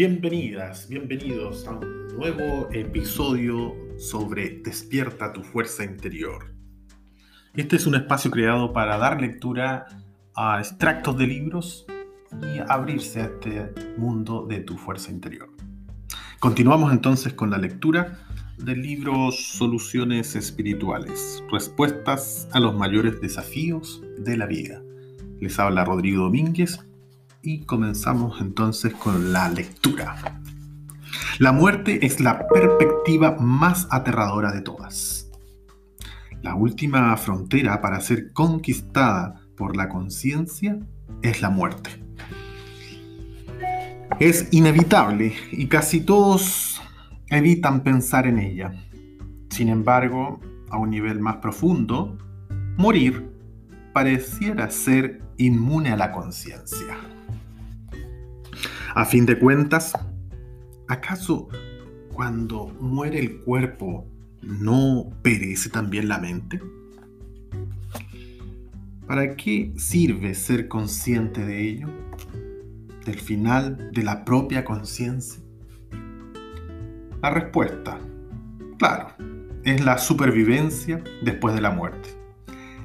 Bienvenidas, bienvenidos a un nuevo episodio sobre Despierta tu fuerza interior. Este es un espacio creado para dar lectura a extractos de libros y abrirse a este mundo de tu fuerza interior. Continuamos entonces con la lectura del libro Soluciones Espirituales, Respuestas a los mayores desafíos de la vida. Les habla Rodrigo Domínguez y comenzamos entonces con la lectura. La muerte es la perspectiva más aterradora de todas. La última frontera para ser conquistada por la conciencia es la muerte. Es inevitable y casi todos evitan pensar en ella. Sin embargo, a un nivel más profundo, morir pareciera ser inmune a la conciencia. A fin de cuentas, ¿acaso cuando muere el cuerpo no perece también la mente? ¿Para qué sirve ser consciente de ello? ¿Del final de la propia conciencia? La respuesta, claro, es la supervivencia después de la muerte.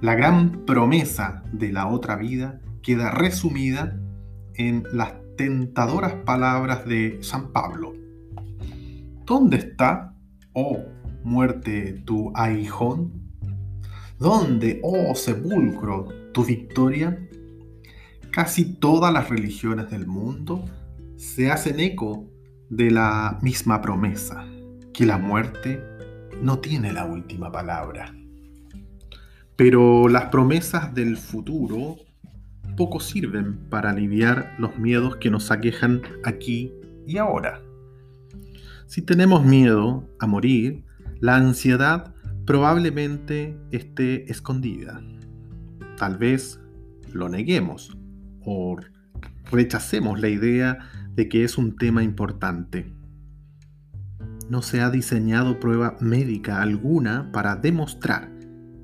La gran promesa de la otra vida queda resumida en las tentadoras palabras de San Pablo. ¿Dónde está, oh muerte, tu aguijón? ¿Dónde, oh sepulcro, tu victoria? Casi todas las religiones del mundo se hacen eco de la misma promesa, que la muerte no tiene la última palabra. Pero las promesas del futuro poco sirven para aliviar los miedos que nos aquejan aquí y ahora. Si tenemos miedo a morir, la ansiedad probablemente esté escondida. Tal vez lo neguemos o rechacemos la idea de que es un tema importante. No se ha diseñado prueba médica alguna para demostrar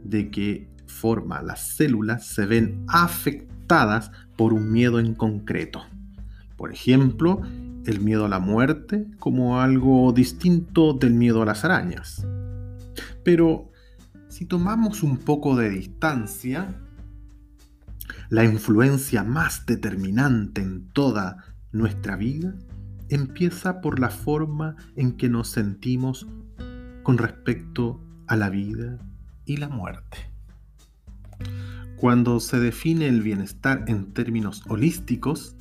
de qué forma las células se ven afectadas por un miedo en concreto. Por ejemplo, el miedo a la muerte como algo distinto del miedo a las arañas. Pero si tomamos un poco de distancia, la influencia más determinante en toda nuestra vida empieza por la forma en que nos sentimos con respecto a la vida y la muerte. Cuando se define el bienestar en términos holísticos,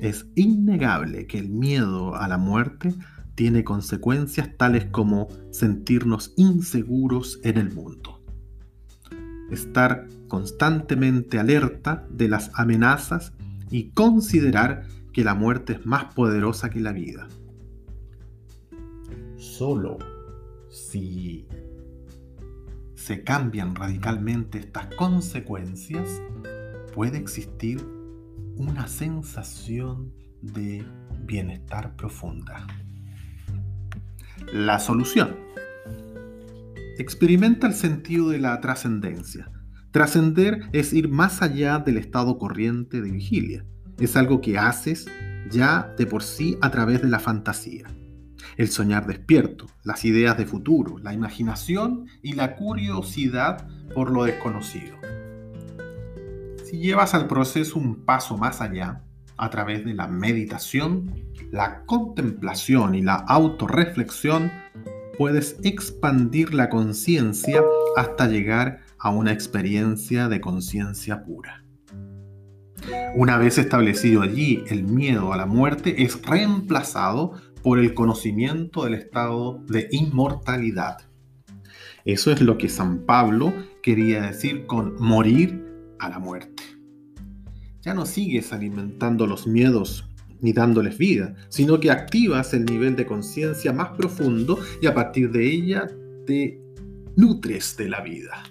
es innegable que el miedo a la muerte tiene consecuencias tales como sentirnos inseguros en el mundo. Estar constantemente alerta de las amenazas y considerar que la muerte es más poderosa que la vida. Solo si se cambian radicalmente estas consecuencias, puede existir una sensación de bienestar profunda. La solución. Experimenta el sentido de la trascendencia. Trascender es ir más allá del estado corriente de vigilia. Es algo que haces ya de por sí a través de la fantasía el soñar despierto, las ideas de futuro, la imaginación y la curiosidad por lo desconocido. Si llevas al proceso un paso más allá, a través de la meditación, la contemplación y la autorreflexión, puedes expandir la conciencia hasta llegar a una experiencia de conciencia pura. Una vez establecido allí el miedo a la muerte es reemplazado por el conocimiento del estado de inmortalidad. Eso es lo que San Pablo quería decir con morir a la muerte. Ya no sigues alimentando los miedos ni dándoles vida, sino que activas el nivel de conciencia más profundo y a partir de ella te nutres de la vida.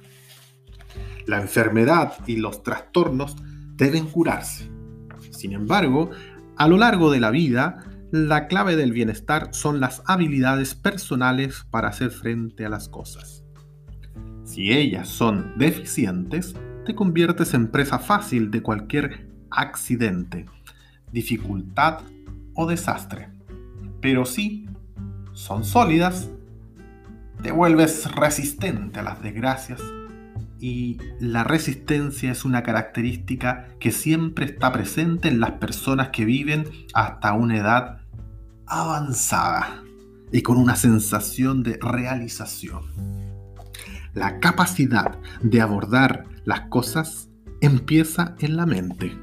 La enfermedad y los trastornos deben curarse. Sin embargo, a lo largo de la vida, la clave del bienestar son las habilidades personales para hacer frente a las cosas. Si ellas son deficientes, te conviertes en presa fácil de cualquier accidente, dificultad o desastre. pero si son sólidas, te vuelves resistente a las desgracias y la resistencia es una característica que siempre está presente en las personas que viven hasta una edad avanzada y con una sensación de realización. La capacidad de abordar las cosas empieza en la mente.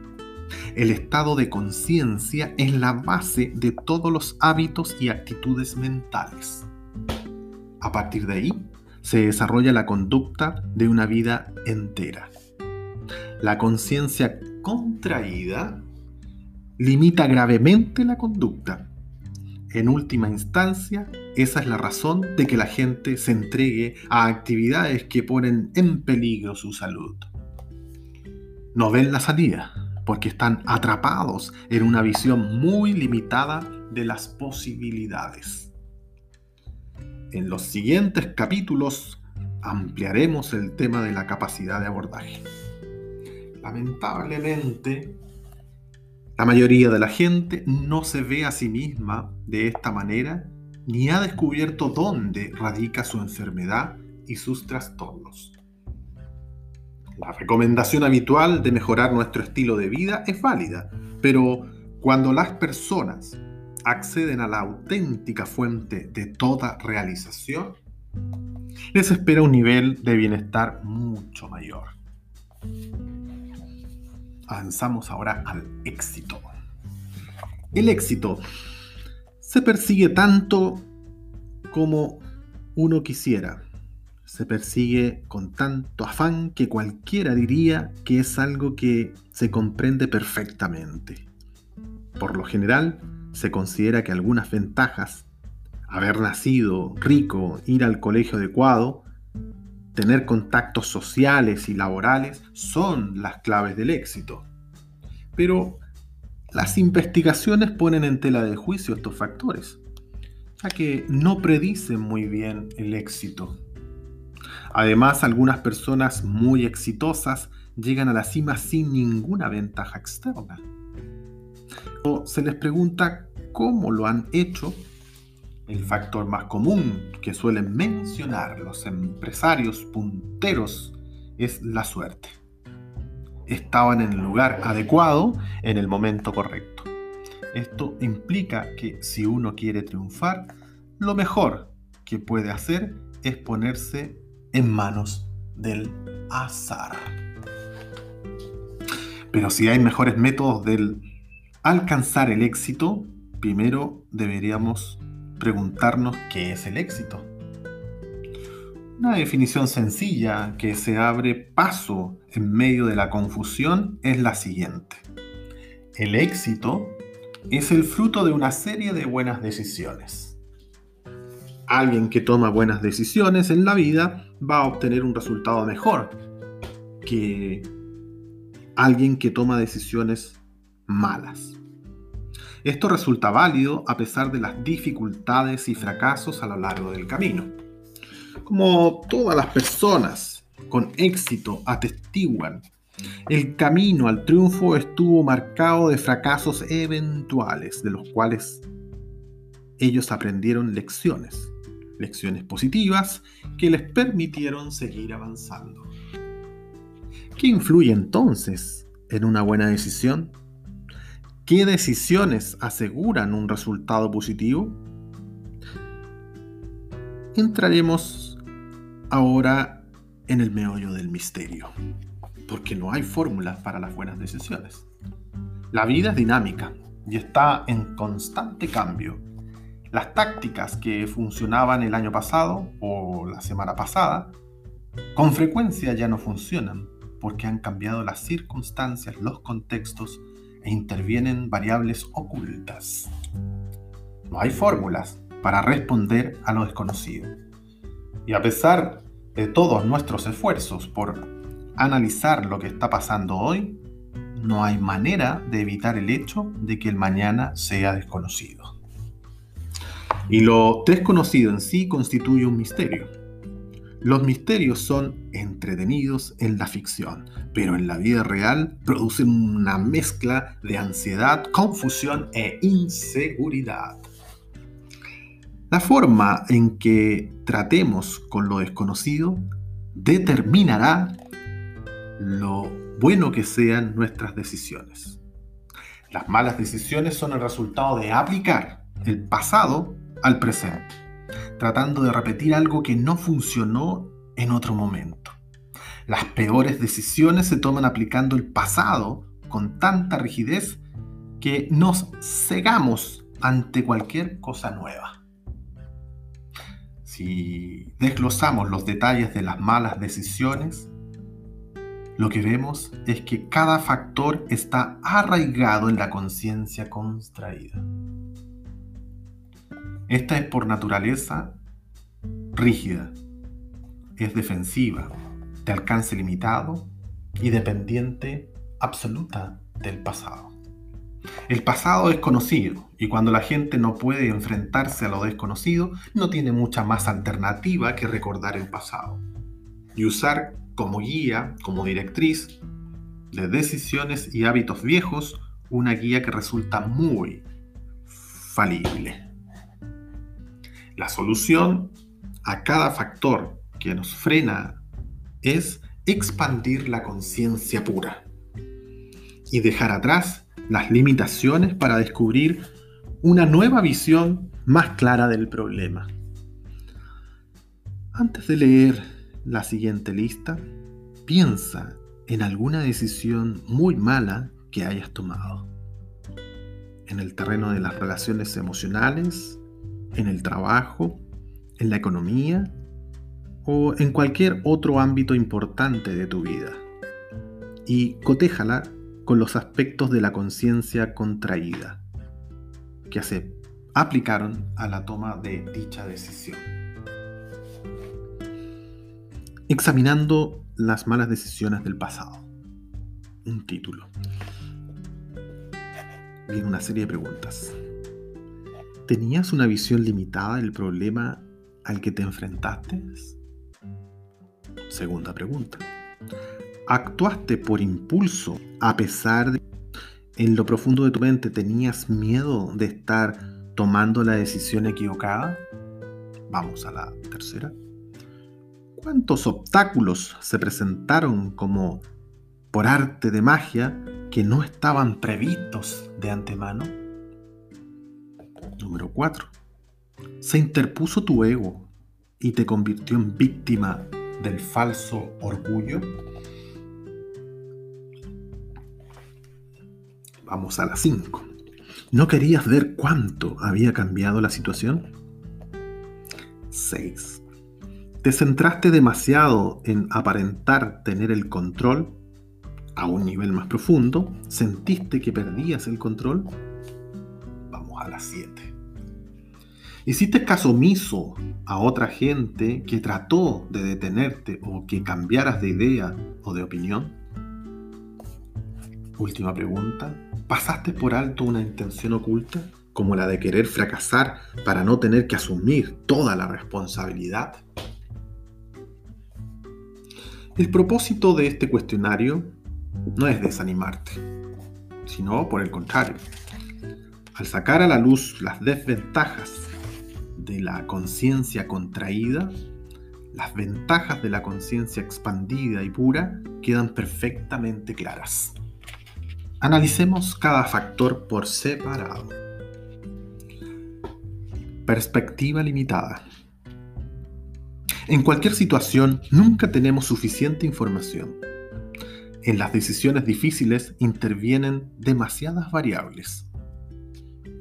El estado de conciencia es la base de todos los hábitos y actitudes mentales. A partir de ahí, se desarrolla la conducta de una vida entera. La conciencia contraída limita gravemente la conducta. En última instancia, esa es la razón de que la gente se entregue a actividades que ponen en peligro su salud. No ven la salida porque están atrapados en una visión muy limitada de las posibilidades. En los siguientes capítulos ampliaremos el tema de la capacidad de abordaje. Lamentablemente, la mayoría de la gente no se ve a sí misma de esta manera ni ha descubierto dónde radica su enfermedad y sus trastornos. La recomendación habitual de mejorar nuestro estilo de vida es válida, pero cuando las personas acceden a la auténtica fuente de toda realización, les espera un nivel de bienestar mucho mayor. Avanzamos ahora al éxito. El éxito se persigue tanto como uno quisiera. Se persigue con tanto afán que cualquiera diría que es algo que se comprende perfectamente. Por lo general, se considera que algunas ventajas, haber nacido rico, ir al colegio adecuado, tener contactos sociales y laborales son las claves del éxito. Pero las investigaciones ponen en tela de juicio estos factores, ya que no predicen muy bien el éxito. Además, algunas personas muy exitosas llegan a la cima sin ninguna ventaja externa se les pregunta cómo lo han hecho, el factor más común que suelen mencionar los empresarios punteros es la suerte. Estaban en el lugar adecuado en el momento correcto. Esto implica que si uno quiere triunfar, lo mejor que puede hacer es ponerse en manos del azar. Pero si hay mejores métodos del alcanzar el éxito, primero deberíamos preguntarnos qué es el éxito. Una definición sencilla que se abre paso en medio de la confusión es la siguiente. El éxito es el fruto de una serie de buenas decisiones. Alguien que toma buenas decisiones en la vida va a obtener un resultado mejor que alguien que toma decisiones malas. Esto resulta válido a pesar de las dificultades y fracasos a lo largo del camino. Como todas las personas con éxito atestiguan, el camino al triunfo estuvo marcado de fracasos eventuales, de los cuales ellos aprendieron lecciones, lecciones positivas que les permitieron seguir avanzando. ¿Qué influye entonces en una buena decisión? ¿Qué decisiones aseguran un resultado positivo? Entraremos ahora en el meollo del misterio, porque no hay fórmulas para las buenas decisiones. La vida es dinámica y está en constante cambio. Las tácticas que funcionaban el año pasado o la semana pasada, con frecuencia ya no funcionan porque han cambiado las circunstancias, los contextos e intervienen variables ocultas. No hay fórmulas para responder a lo desconocido. Y a pesar de todos nuestros esfuerzos por analizar lo que está pasando hoy, no hay manera de evitar el hecho de que el mañana sea desconocido. Y lo desconocido en sí constituye un misterio los misterios son entretenidos en la ficción, pero en la vida real producen una mezcla de ansiedad, confusión e inseguridad. La forma en que tratemos con lo desconocido determinará lo bueno que sean nuestras decisiones. Las malas decisiones son el resultado de aplicar el pasado al presente, tratando de repetir algo que no funcionó en otro momento. Las peores decisiones se toman aplicando el pasado con tanta rigidez que nos cegamos ante cualquier cosa nueva. Si desglosamos los detalles de las malas decisiones, lo que vemos es que cada factor está arraigado en la conciencia contraída. Esta es por naturaleza rígida, es defensiva, de alcance limitado y dependiente absoluta del pasado. El pasado es conocido y cuando la gente no puede enfrentarse a lo desconocido, no tiene mucha más alternativa que recordar el pasado y usar como guía, como directriz de decisiones y hábitos viejos, una guía que resulta muy falible. La solución a cada factor que nos frena es expandir la conciencia pura y dejar atrás las limitaciones para descubrir una nueva visión más clara del problema. Antes de leer la siguiente lista, piensa en alguna decisión muy mala que hayas tomado. En el terreno de las relaciones emocionales, en el trabajo, en la economía o en cualquier otro ámbito importante de tu vida. Y cotéjala con los aspectos de la conciencia contraída que se aplicaron a la toma de dicha decisión. Examinando las malas decisiones del pasado. Un título. Viene una serie de preguntas. ¿Tenías una visión limitada del problema al que te enfrentaste? Segunda pregunta. ¿Actuaste por impulso a pesar de en lo profundo de tu mente tenías miedo de estar tomando la decisión equivocada? Vamos a la tercera. ¿Cuántos obstáculos se presentaron como por arte de magia que no estaban previstos de antemano? Número 4. Se interpuso tu ego y te convirtió en víctima del falso orgullo. Vamos a las 5. ¿No querías ver cuánto había cambiado la situación? 6. ¿Te centraste demasiado en aparentar tener el control a un nivel más profundo? ¿Sentiste que perdías el control? Vamos a las 7. ¿Hiciste caso omiso a otra gente que trató de detenerte o que cambiaras de idea o de opinión? Última pregunta. ¿Pasaste por alto una intención oculta como la de querer fracasar para no tener que asumir toda la responsabilidad? El propósito de este cuestionario no es desanimarte, sino por el contrario. Al sacar a la luz las desventajas de la conciencia contraída, las ventajas de la conciencia expandida y pura quedan perfectamente claras. Analicemos cada factor por separado. Perspectiva limitada. En cualquier situación nunca tenemos suficiente información. En las decisiones difíciles intervienen demasiadas variables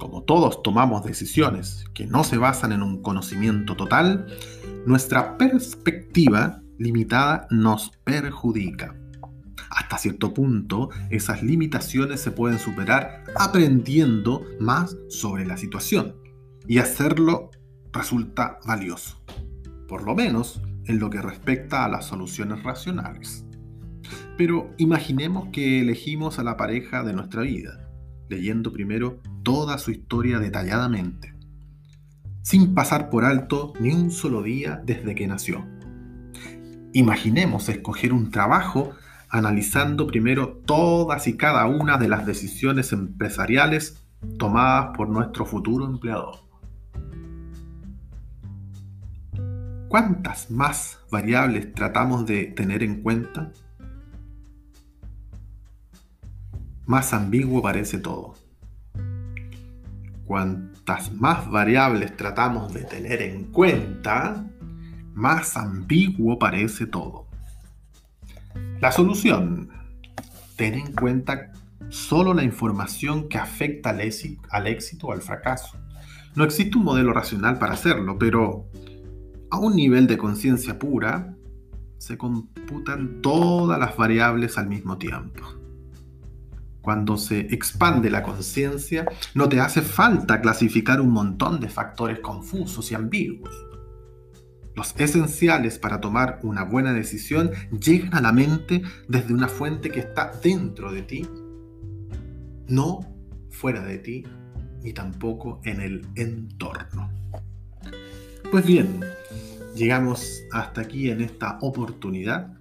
como todos tomamos decisiones que no se basan en un conocimiento total, nuestra perspectiva limitada nos perjudica. Hasta cierto punto, esas limitaciones se pueden superar aprendiendo más sobre la situación y hacerlo resulta valioso, por lo menos en lo que respecta a las soluciones racionales. Pero imaginemos que elegimos a la pareja de nuestra vida leyendo primero toda su historia detalladamente, sin pasar por alto ni un solo día desde que nació. Imaginemos escoger un trabajo analizando primero todas y cada una de las decisiones empresariales tomadas por nuestro futuro empleador. cuántas más variables tratamos de tener en cuenta, más ambiguo parece todo. Cuantas más variables tratamos de tener en cuenta, más ambiguo parece todo. La solución. Ten en cuenta solo la información que afecta al éxito, o al fracaso. No existe un modelo racional para hacerlo, pero a un nivel de conciencia pura se computan todas las variables al mismo tiempo. Cuando se expande la conciencia, no te hace falta clasificar un montón de factores confusos y ambiguos. Los esenciales para tomar una buena decisión llegan a la mente desde una fuente que está dentro de ti, no fuera de ti, ni tampoco en el entorno. Pues bien, llegamos hasta aquí en esta oportunidad.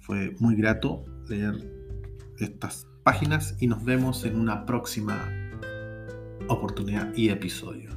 Fue muy grato leer estas páginas y nos vemos en una próxima oportunidad y episodio.